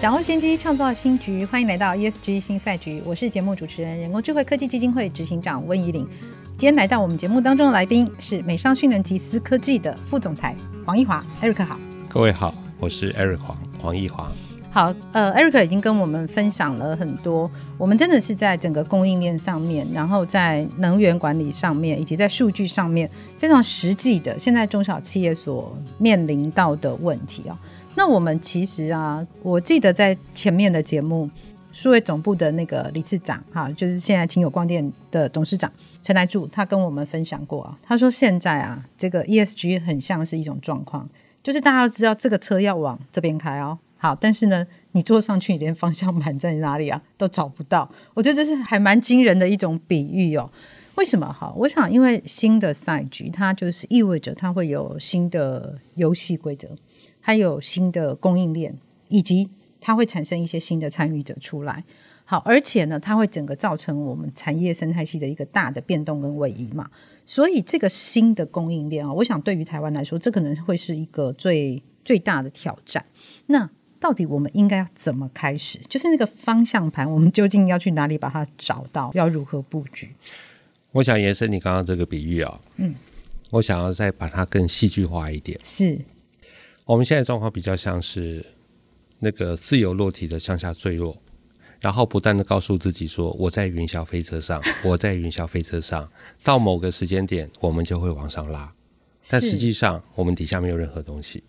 掌握先机，创造新局。欢迎来到 ESG 新赛局，我是节目主持人、人工智慧科技基金会执行长温怡玲。今天来到我们节目当中的来宾是美商讯能集思科技的副总裁黄毅华，Eric 好。各位好，我是 Eric 黄黄毅华。好，呃，Eric 已经跟我们分享了很多，我们真的是在整个供应链上面，然后在能源管理上面，以及在数据上面，非常实际的，现在中小企业所面临到的问题啊。那我们其实啊，我记得在前面的节目，数位总部的那个理事长哈，就是现在清友光电的董事长陈来柱，他跟我们分享过啊，他说现在啊，这个 ESG 很像是一种状况。就是大家都知道这个车要往这边开哦，好，但是呢，你坐上去，你连方向盘在哪里啊都找不到。我觉得这是还蛮惊人的一种比喻哦。为什么？哈，我想因为新的赛局，它就是意味着它会有新的游戏规则，还有新的供应链，以及它会产生一些新的参与者出来。好，而且呢，它会整个造成我们产业生态系的一个大的变动跟位移嘛。所以这个新的供应链啊，我想对于台湾来说，这可能会是一个最最大的挑战。那到底我们应该要怎么开始？就是那个方向盘，我们究竟要去哪里把它找到？要如何布局？我想延伸你刚刚这个比喻啊，嗯，我想要再把它更戏剧化一点。是，我们现在状况比较像是那个自由落体的向下坠落。然后不断的告诉自己说：“我在云霄飞车上，我在云霄飞车上，到某个时间点，我们就会往上拉。但实际上，我们底下没有任何东西。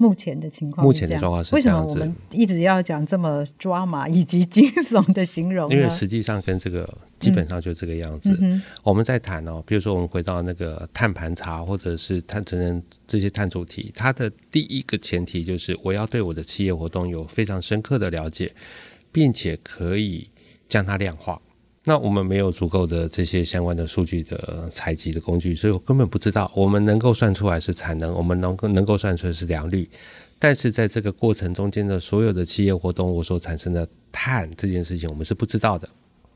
目前的情况，目前的状况是这样子。为什么我们一直要讲这么抓 马以及惊悚的形容？因为实际上跟这个基本上就这个样子。嗯、我们在谈哦，比如说我们回到那个碳盘查或者是碳成人这些碳主题，它的第一个前提就是我要对我的企业活动有非常深刻的了解。”并且可以将它量化。那我们没有足够的这些相关的数据的采集的工具，所以我根本不知道我们能够算出来是产能，我们能够能够算出来是良率。但是在这个过程中间的所有的企业活动我所产生的碳这件事情，我们是不知道的。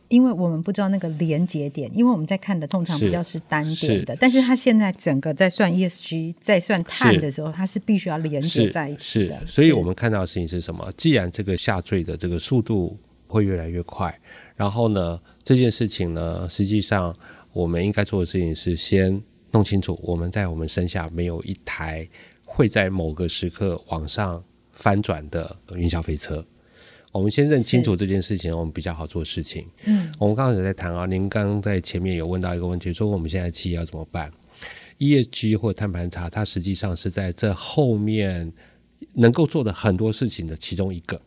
因为我们不知道那个连接点，因为我们在看的通常比较是单点的，是，但是它现在整个在算 ESG 在算碳的时候，它是必须要连接在一起的。所以我们看到的事情是什么？既然这个下坠的这个速度会越来越快，然后呢，这件事情呢，实际上我们应该做的事情是先弄清楚，我们在我们身下没有一台会在某个时刻往上翻转的云霄飞车。我们先认清楚这件事情，我们比较好做事情。嗯，我们刚刚有在谈啊，您刚刚在前面有问到一个问题，说我们现在企业要怎么办？ESG 或碳盘查，它实际上是在这后面能够做的很多事情的其中一个。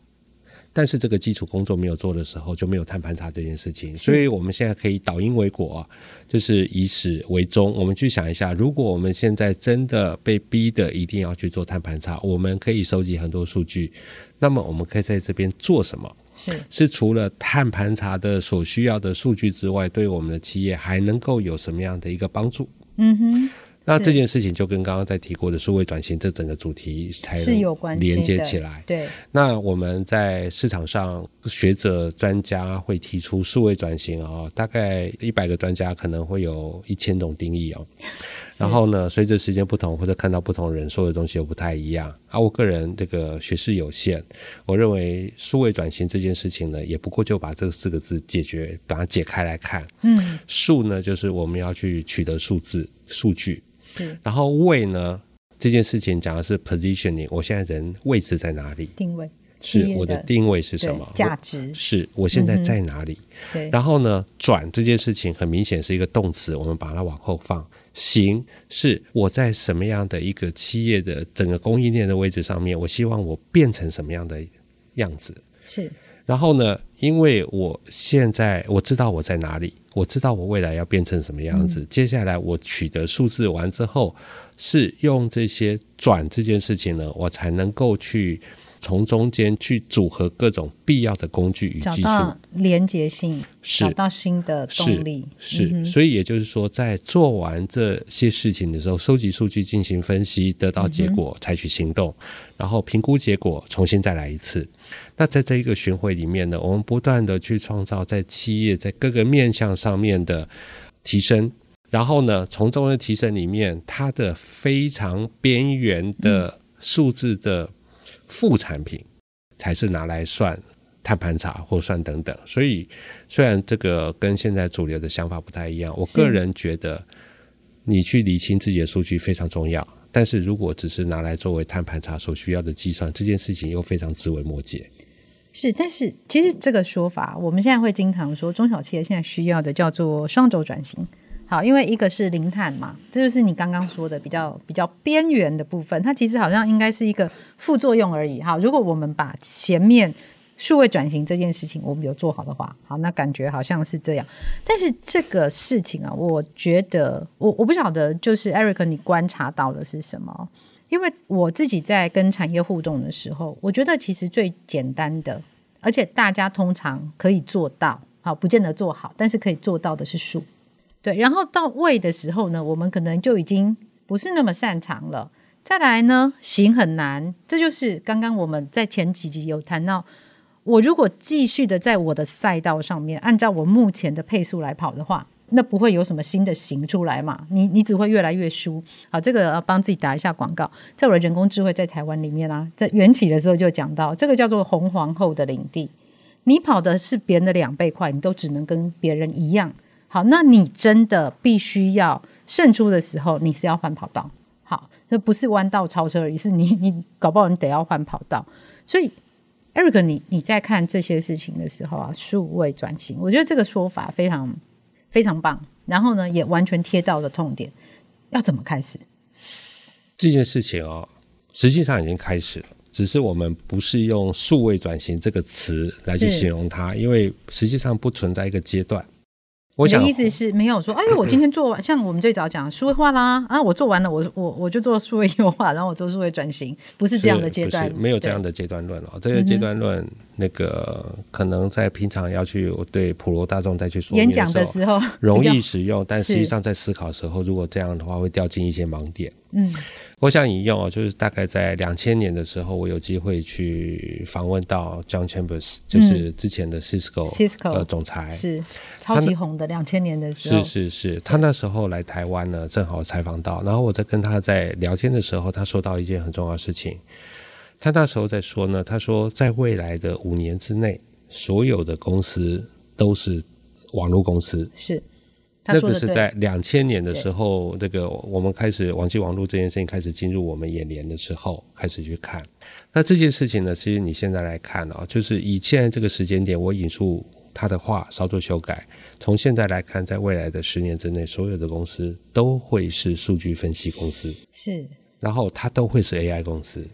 但是这个基础工作没有做的时候，就没有碳盘查这件事情。所以我们现在可以倒因为果，就是以始为终。我们去想一下，如果我们现在真的被逼的一定要去做碳盘查，我们可以收集很多数据。那么我们可以在这边做什么？是是除了碳盘查的所需要的数据之外，对我们的企业还能够有什么样的一个帮助？嗯哼。那这件事情就跟刚刚在提过的数位转型这整个主题才能连接起来。对。那我们在市场上，学者专家会提出数位转型啊、哦，大概一百个专家可能会有一千种定义哦。然后呢，随着时间不同，或者看到不同人说的东西又不太一样。啊我个人这个学识有限，我认为数位转型这件事情呢，也不过就把这四个字解决，把它解开来看。嗯。数呢，就是我们要去取得数字数据。是，然后位呢，这件事情讲的是 positioning，我现在人位置在哪里？定位是我的定位是什么？价值是我现在在哪里？嗯、对。然后呢，转这件事情很明显是一个动词，我们把它往后放。行是我在什么样的一个企业的整个供应链的位置上面，我希望我变成什么样的样子？是。然后呢，因为我现在我知道我在哪里。我知道我未来要变成什么样子，嗯、接下来我取得数字完之后，是用这些转这件事情呢，我才能够去。从中间去组合各种必要的工具与技术，找到连接性，找到新的动力。是，是嗯、所以也就是说，在做完这些事情的时候，收集数据进行分析，得到结果，采取行动，嗯、然后评估结果，重新再来一次。那在这一个巡回里面呢，我们不断的去创造在企业在各个面向上面的提升，然后呢，从中的提升里面，它的非常边缘的数字的、嗯。副产品才是拿来算碳盘查或算等等，所以虽然这个跟现在主流的想法不太一样，我个人觉得你去理清自己的数据非常重要。但是如果只是拿来作为碳盘查所需要的计算，这件事情又非常枝微末节。是，但是其实这个说法，我们现在会经常说，中小企业现在需要的叫做双轴转型。好，因为一个是零碳嘛，这就是你刚刚说的比较比较边缘的部分，它其实好像应该是一个副作用而已。好，如果我们把前面数位转型这件事情我们有做好的话，好，那感觉好像是这样。但是这个事情啊，我觉得我我不晓得，就是 Eric 你观察到的是什么？因为我自己在跟产业互动的时候，我觉得其实最简单的，而且大家通常可以做到，好，不见得做好，但是可以做到的是数。对，然后到位的时候呢，我们可能就已经不是那么擅长了。再来呢，行很难，这就是刚刚我们在前几集有谈到，我如果继续的在我的赛道上面，按照我目前的配速来跑的话，那不会有什么新的行出来嘛？你你只会越来越输。好，这个帮自己打一下广告，在我的人工智慧在台湾里面啊，在缘起的时候就讲到，这个叫做红皇后的领地，你跑的是别人的两倍快，你都只能跟别人一样。好，那你真的必须要胜出的时候，你是要换跑道。好，这不是弯道超车而已，是你你搞不好你得要换跑道。所以，Eric，你你在看这些事情的时候啊，数位转型，我觉得这个说法非常非常棒。然后呢，也完全贴到了痛点。要怎么开始？这件事情哦，实际上已经开始了，只是我们不是用数位转型这个词来去形容它，因为实际上不存在一个阶段。我的意思是没有说，哎呦，我今天做完，像我们最早讲数位化啦，啊，我做完了，我我我就做数位优化，然后我做数位转型，不是这样的阶段，没有这样的阶段论哦。这个阶段论，那个可能在平常要去对普罗大众再去说演讲的时候容易使用，但实际上在思考的时候，如果这样的话，会掉进一些盲点。嗯，我想引用哦，就是大概在两千年的时候，我有机会去访问到 John Chambers，就是之前的 Cisco Cisco 的总裁，是超级红的两千年的时候，是是是，他那时候来台湾呢，正好采访到，然后我在跟他在聊天的时候，他说到一件很重要的事情，他那时候在说呢，他说在未来的五年之内，所有的公司都是网络公司，是。那个是在两千年的时候，那个我们开始网际网络这件事情开始进入我们眼帘的时候，开始去看。那这件事情呢，其实你现在来看啊，就是以现在这个时间点，我引述他的话稍作修改。从现在来看，在未来的十年之内，所有的公司都会是数据分析公司，是，然后它都会是 AI 公司，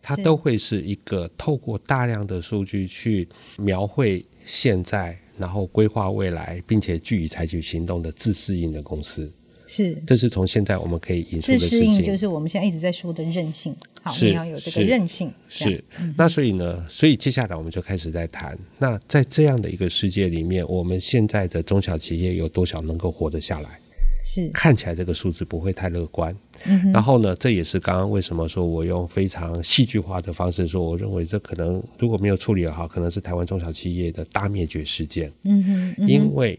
它都会是一个透过大量的数据去描绘现在。然后规划未来，并且据以采取行动的自适应的公司，是，这是从现在我们可以引出的事情。自适应就是我们现在一直在说的韧性，好，你要有这个韧性。是，是那所以呢，所以接下来我们就开始在谈，那在这样的一个世界里面，我们现在的中小企业有多少能够活得下来？是，看起来这个数字不会太乐观。嗯，然后呢，这也是刚刚为什么说我用非常戏剧化的方式说，我认为这可能如果没有处理好，可能是台湾中小企业的大灭绝事件。嗯哼，嗯哼，因为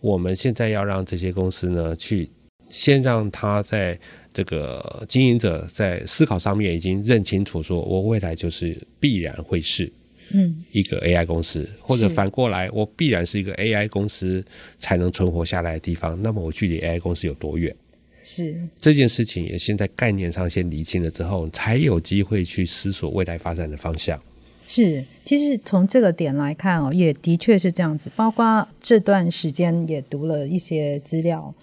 我们现在要让这些公司呢，去先让他在这个经营者在思考上面已经认清楚，说我未来就是必然会是。嗯，一个 AI 公司，或者反过来，我必然是一个 AI 公司才能存活下来的地方。那么我距离 AI 公司有多远？是这件事情也先在概念上先厘清了之后，才有机会去思索未来发展的方向。是，其实从这个点来看哦，也的确是这样子。包括这段时间也读了一些资料，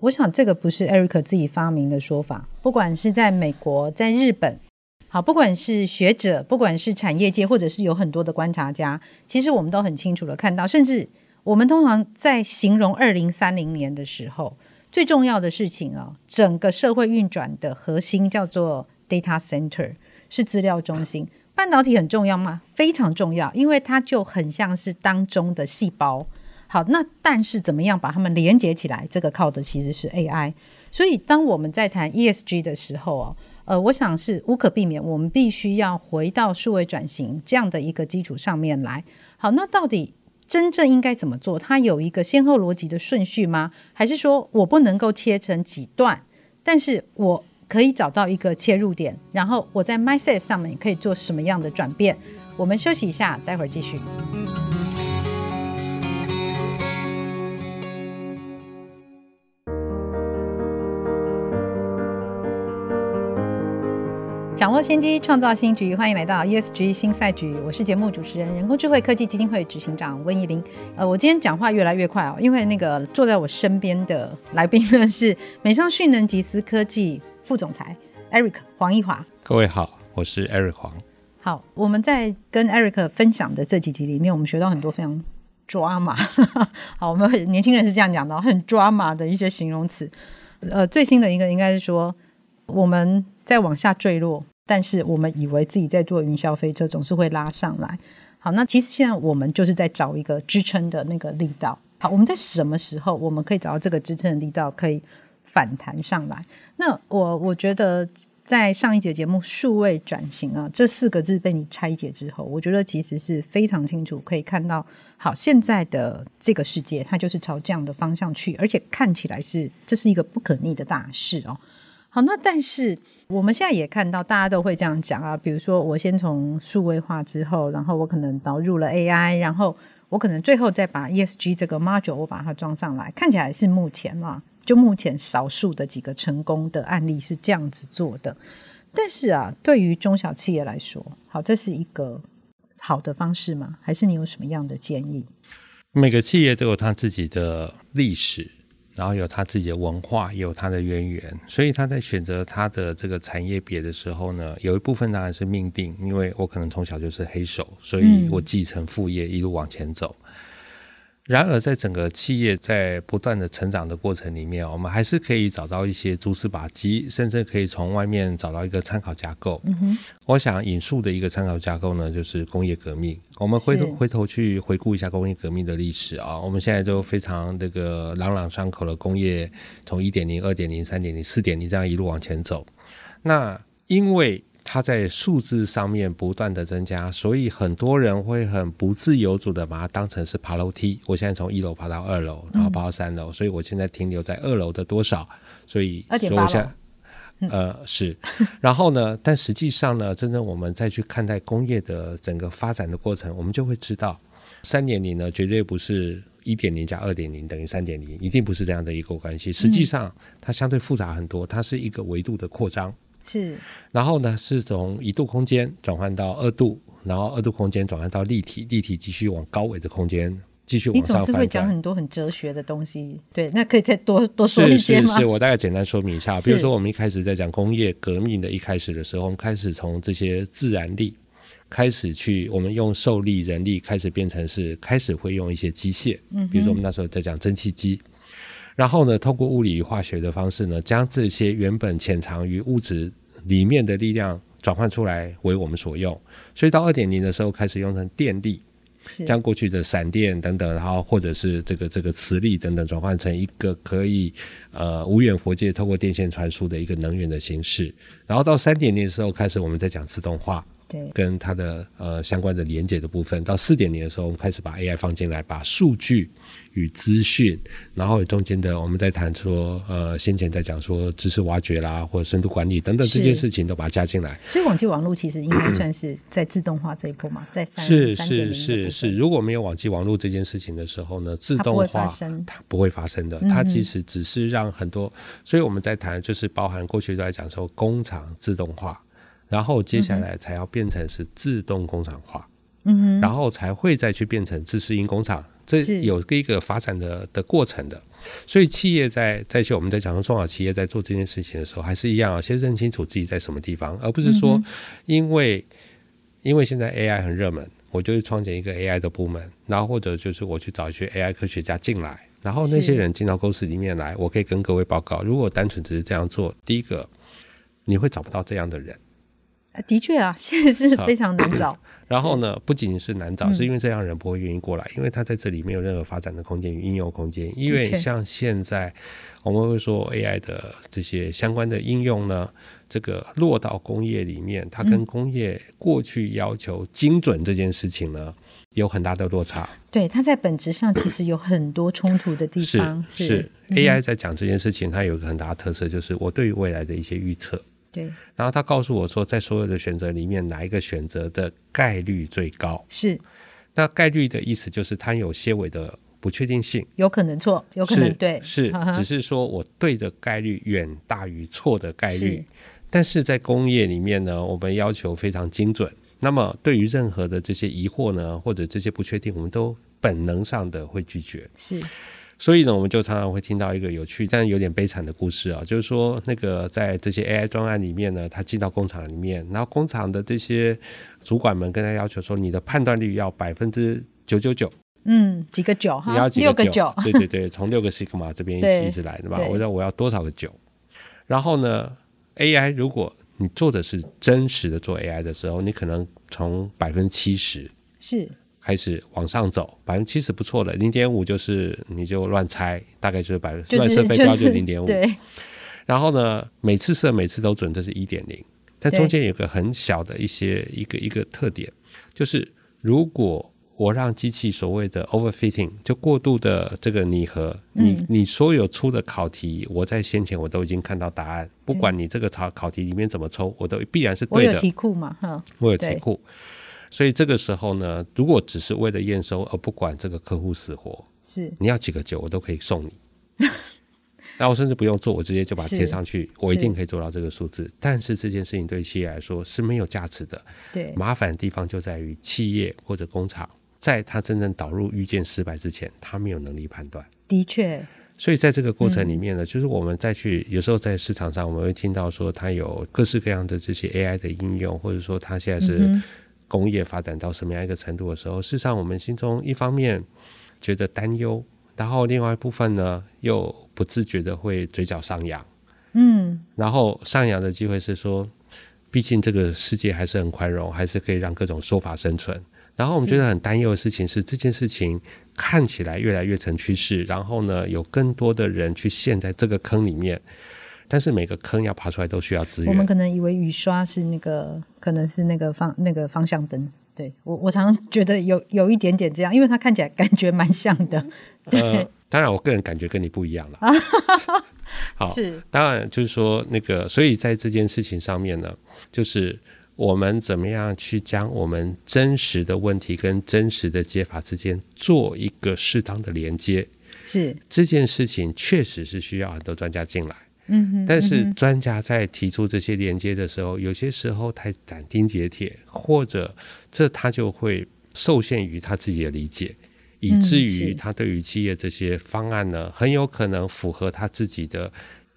我想这个不是 Eric 自己发明的说法，不管是在美国，在日本。好，不管是学者，不管是产业界，或者是有很多的观察家，其实我们都很清楚的看到，甚至我们通常在形容二零三零年的时候，最重要的事情啊，整个社会运转的核心叫做 data center，是资料中心。半导体很重要吗？非常重要，因为它就很像是当中的细胞。好，那但是怎么样把它们连接起来？这个靠的其实是 AI。所以当我们在谈 ESG 的时候哦，呃，我想是无可避免，我们必须要回到数位转型这样的一个基础上面来。好，那到底真正应该怎么做？它有一个先后逻辑的顺序吗？还是说我不能够切成几段？但是我可以找到一个切入点，然后我在 mindset 上面可以做什么样的转变？我们休息一下，待会儿继续。掌握先机，创造新局，欢迎来到 ESG 新赛局。我是节目主持人、人工智慧科技基金会执行长温怡玲。呃，我今天讲话越来越快哦，因为那个坐在我身边的来宾呢是美商讯能集思科技副总裁 Eric 黄义华。各位好，我是 Eric 黄。好，我们在跟 Eric 分享的这几集里面，我们学到很多非常抓马。好，我们年轻人是这样讲的，很抓马的一些形容词。呃，最新的一个应该是说，我们在往下坠落。但是我们以为自己在做云霄飞车，总是会拉上来。好，那其实现在我们就是在找一个支撑的那个力道。好，我们在什么时候我们可以找到这个支撑的力道，可以反弹上来？那我我觉得在上一节节目“数位转型”啊这四个字被你拆解之后，我觉得其实是非常清楚可以看到，好，现在的这个世界它就是朝这样的方向去，而且看起来是这是一个不可逆的大势哦。好，那但是。我们现在也看到，大家都会这样讲啊。比如说，我先从数位化之后，然后我可能导入了 AI，然后我可能最后再把 ESG 这个 module 我把它装上来。看起来是目前嘛，就目前少数的几个成功的案例是这样子做的。但是啊，对于中小企业来说，好，这是一个好的方式吗？还是你有什么样的建议？每个企业都有它自己的历史。然后有他自己的文化，也有他的渊源，所以他在选择他的这个产业别的时候呢，有一部分当然是命定，因为我可能从小就是黑手，所以我继承父业一路往前走。嗯然而，在整个企业在不断的成长的过程里面，我们还是可以找到一些蛛丝马迹，甚至可以从外面找到一个参考架构。嗯哼，我想引述的一个参考架构呢，就是工业革命。我们回头回头去回顾一下工业革命的历史啊，我们现在都非常这个朗朗上口的工业，从一点零、二点零、三点零、四点零这样一路往前走。那因为它在数字上面不断的增加，所以很多人会很不自由主的把它当成是爬楼梯。我现在从一楼爬到二楼，然后爬到三楼，嗯，所以我现在停留在二楼的多少？所以，所以我现在，嗯、呃，是。然后呢？但实际上呢，真正我们再去看待工业的整个发展的过程，我们就会知道，三点零呢，绝对不是一点零加二点零等于三点零，一定不是这样的一个关系。实际上，它相对复杂很多，它是一个维度的扩张。是，然后呢，是从一度空间转换到二度，然后二度空间转换到立体，立体继续往高维的空间继续往上。你总是会讲很多很哲学的东西，对，那可以再多多说一些吗？是是是，我大概简单说明一下。比如说，我们一开始在讲工业革命的一开始的时候，我们开始从这些自然力开始去，我们用受力、人力开始变成是开始会用一些机械，嗯，比如说我们那时候在讲蒸汽机。然后呢，透过物理与化学的方式呢，将这些原本潜藏于物质里面的力量转换出来为我们所用。所以到二点零的时候，开始用成电力，将过去的闪电等等，然后或者是这个这个磁力等等，转换成一个可以呃无远佛界透过电线传输的一个能源的形式。然后到三点零的时候，开始我们在讲自动化。对，跟它的呃相关的连接的部分，到四点零的时候，我们开始把 AI 放进来，把数据与资讯，然后中间的我们在谈说，呃，先前在讲说知识挖掘啦，或者深度管理等等这件事情，都把它加进来。所以网际网络其实应该算是在自动化这一步嘛，在三是是是是，如果没有网际网络这件事情的时候呢，自动化它不会发生，它不会发生的，它其实只是让很多，所以我们在谈就是包含过去都在讲说工厂自动化。然后接下来才要变成是自动工厂化，嗯哼，然后才会再去变成自适应工厂，这有一个发展的的过程的。所以企业在在去我们在讲说中小企业在做这件事情的时候，还是一样啊，先认清楚自己在什么地方，而不是说因为因为现在 AI 很热门，我就去创建一个 AI 的部门，然后或者就是我去找一些 AI 科学家进来，然后那些人进到公司里面来，我可以跟各位报告，如果单纯只是这样做，第一个。你会找不到这样的人。的确啊，现在是非常难找。然后呢，不仅仅是难找，嗯、是因为这样人不会愿意过来，因为他在这里没有任何发展的空间与应用空间。因为像现在我们会说 AI 的这些相关的应用呢，这个落到工业里面，它跟工业过去要求精准这件事情呢，嗯、有很大的落差。对，它在本质上其实有很多冲突的地方。是是，是、嗯、AI 在讲这件事情，它有一个很大的特色，就是我对于未来的一些预测。对，然后他告诉我说，在所有的选择里面，哪一个选择的概率最高？是，那概率的意思就是它有些微的不确定性，有可能错，有可能对，是，呵呵只是说我对的概率远大于错的概率。是，但是在工业里面呢，我们要求非常精准。那么对于任何的这些疑惑呢，或者这些不确定，我们都本能上的会拒绝。是。所以呢，我们就常常会听到一个有趣但有点悲惨的故事啊，就是说，那个在这些 AI 专案里面呢，他进到工厂里面，然后工厂的这些主管们跟他要求说，你的判断率要百分之九九九，嗯，几个九哈，你要几个九，对对对，从六个西格玛这边一直一直来的吧？我说我要多少个九？然后呢，AI 如果你做的是真实的做 AI 的时候，你可能从百分之七十是。开始往上走，百分之七十不错的，零点五就是你就乱猜，大概就是百分之乱射飞镖就零点五。对。然后呢，每次射每次都准，这是一点零。但中间有个很小的一些一个一个特点，就是如果我让机器所谓的 overfitting 就过度的这个拟合，嗯、你你所有出的考题，我在先前我都已经看到答案，不管你这个考考题里面怎么抽，我都必然是对的。我有题库嘛？哈，我有题库。所以这个时候呢，如果只是为了验收而不管这个客户死活，是你要几个酒我都可以送你，那我甚至不用做，我直接就把它贴上去，我一定可以做到这个数字。但是这件事情对企业来说是没有价值的。对，麻烦的地方就在于企业或者工厂，在它真正导入预见失败之前，它没有能力判断。的确，所以在这个过程里面呢，嗯、就是我们再去有时候在市场上，我们会听到说，它有各式各样的这些 AI 的应用，或者说它现在是、嗯。工业发展到什么样一个程度的时候，事实上我们心中一方面觉得担忧，然后另外一部分呢又不自觉的会嘴角上扬。嗯，然后上扬的机会是说，毕竟这个世界还是很宽容，还是可以让各种说法生存。然后我们觉得很担忧的事情是，这件事情看起来越来越成趋势，然后呢有更多的人去陷在这个坑里面。但是每个坑要爬出来都需要资源。我们可能以为雨刷是那个，可能是那个方那个方向灯。对我，我常常觉得有有一点点这样，因为它看起来感觉蛮像的。对，呃、当然我个人感觉跟你不一样了。好，是当然就是说那个，所以在这件事情上面呢，就是我们怎么样去将我们真实的问题跟真实的解法之间做一个适当的连接。是这件事情确实是需要很多专家进来。嗯哼，但是专家在提出这些连接的时候，有些时候太斩钉截铁，或者这他就会受限于他自己的理解，以至于他对于企业这些方案呢，很有可能符合他自己的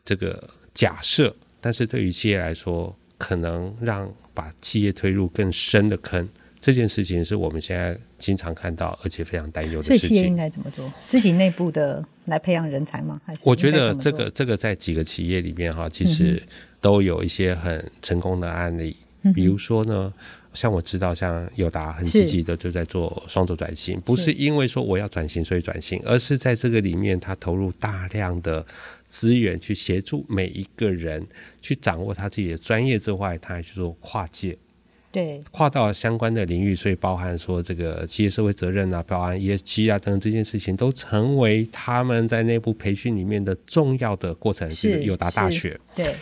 这个假设，但是对于企业来说，可能让把企业推入更深的坑。这件事情是我们现在经常看到，而且非常担忧的事情。所以企业应该怎么做？自己内部的来培养人才吗？还是我觉得这个这个在几个企业里面哈，其实都有一些很成功的案例。嗯、比如说呢，像我知道，像友达很积极的就在做双轴转型，不是因为说我要转型所以转型，而是在这个里面他投入大量的资源去协助每一个人去掌握他自己的专业之外，他还去做跨界。对，跨到相关的领域，所以包含说这个企业社会责任啊，包含 ESG 啊等等这件事情，都成为他们在内部培训里面的重要的过程。是友达大学，对。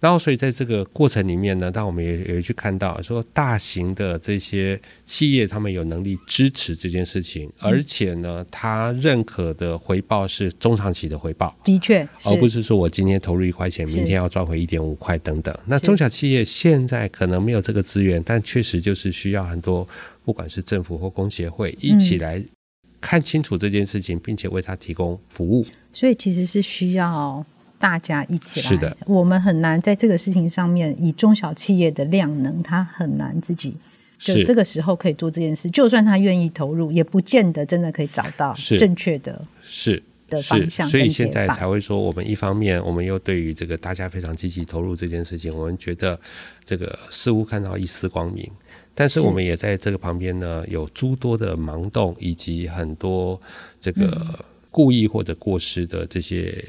然后，所以在这个过程里面呢，当我们也也去看到说，大型的这些企业，他们有能力支持这件事情，而且呢，他认可的回报是中长期的回报，的确，而不是说我今天投入一块钱，明天要赚回一点五块等等。那中小企业现在可能没有这个资源，但确实就是需要很多，不管是政府或工协会一起来看清楚这件事情，并且为他提供服务。所以其实是需要。大家一起来，是的，我们很难在这个事情上面，以中小企业的量能，它很难自己就这个时候可以做这件事。就算他愿意投入，也不见得真的可以找到正确的是。的方向。所以现在才会说，我们一方面我们又对于这个大家非常积极投入这件事情，我们觉得这个似乎看到一丝光明。但是我们也在这个旁边呢，有诸多的盲动，以及很多这个故意或者过失的这些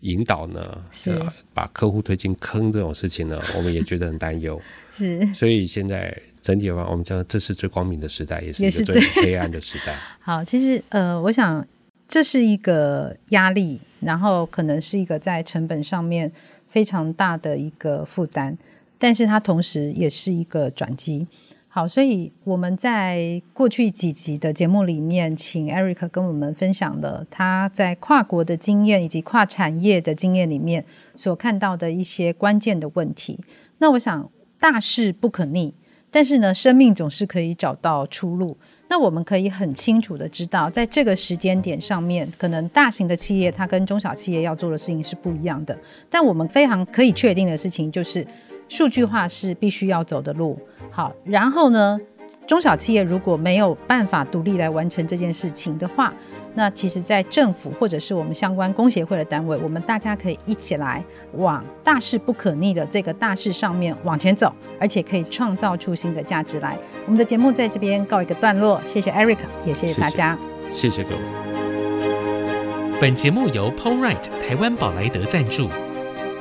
引导呢，是、呃、把客户推进坑这种事情呢，我们也觉得很担忧。是，所以现在整体的话，我们讲这是最光明的时代，也是最黑暗的时代。好，其实呃，我想这是一个压力，然后可能是一个在成本上面非常大的一个负担，但是它同时也是一个转机。好，所以我们在过去几集的节目里面，请 Eric 跟我们分享了他在跨国的经验以及跨产业的经验里面所看到的一些关键的问题。那我想，大势不可逆，但是呢，生命总是可以找到出路。那我们可以很清楚的知道，在这个时间点上面，可能大型的企业它跟中小企业要做的事情是不一样的。但我们非常可以确定的事情就是，数据化是必须要走的路。好，然后呢，中小企业如果没有办法独立来完成这件事情的话，那其实，在政府或者是我们相关工协会的单位，我们大家可以一起来往大势不可逆的这个大势上面往前走，而且可以创造出新的价值来。我们的节目在这边告一个段落，谢谢 Eric，也谢谢大家，谢谢，谢谢各位。本节目由 PowerRight 台湾宝莱德赞助。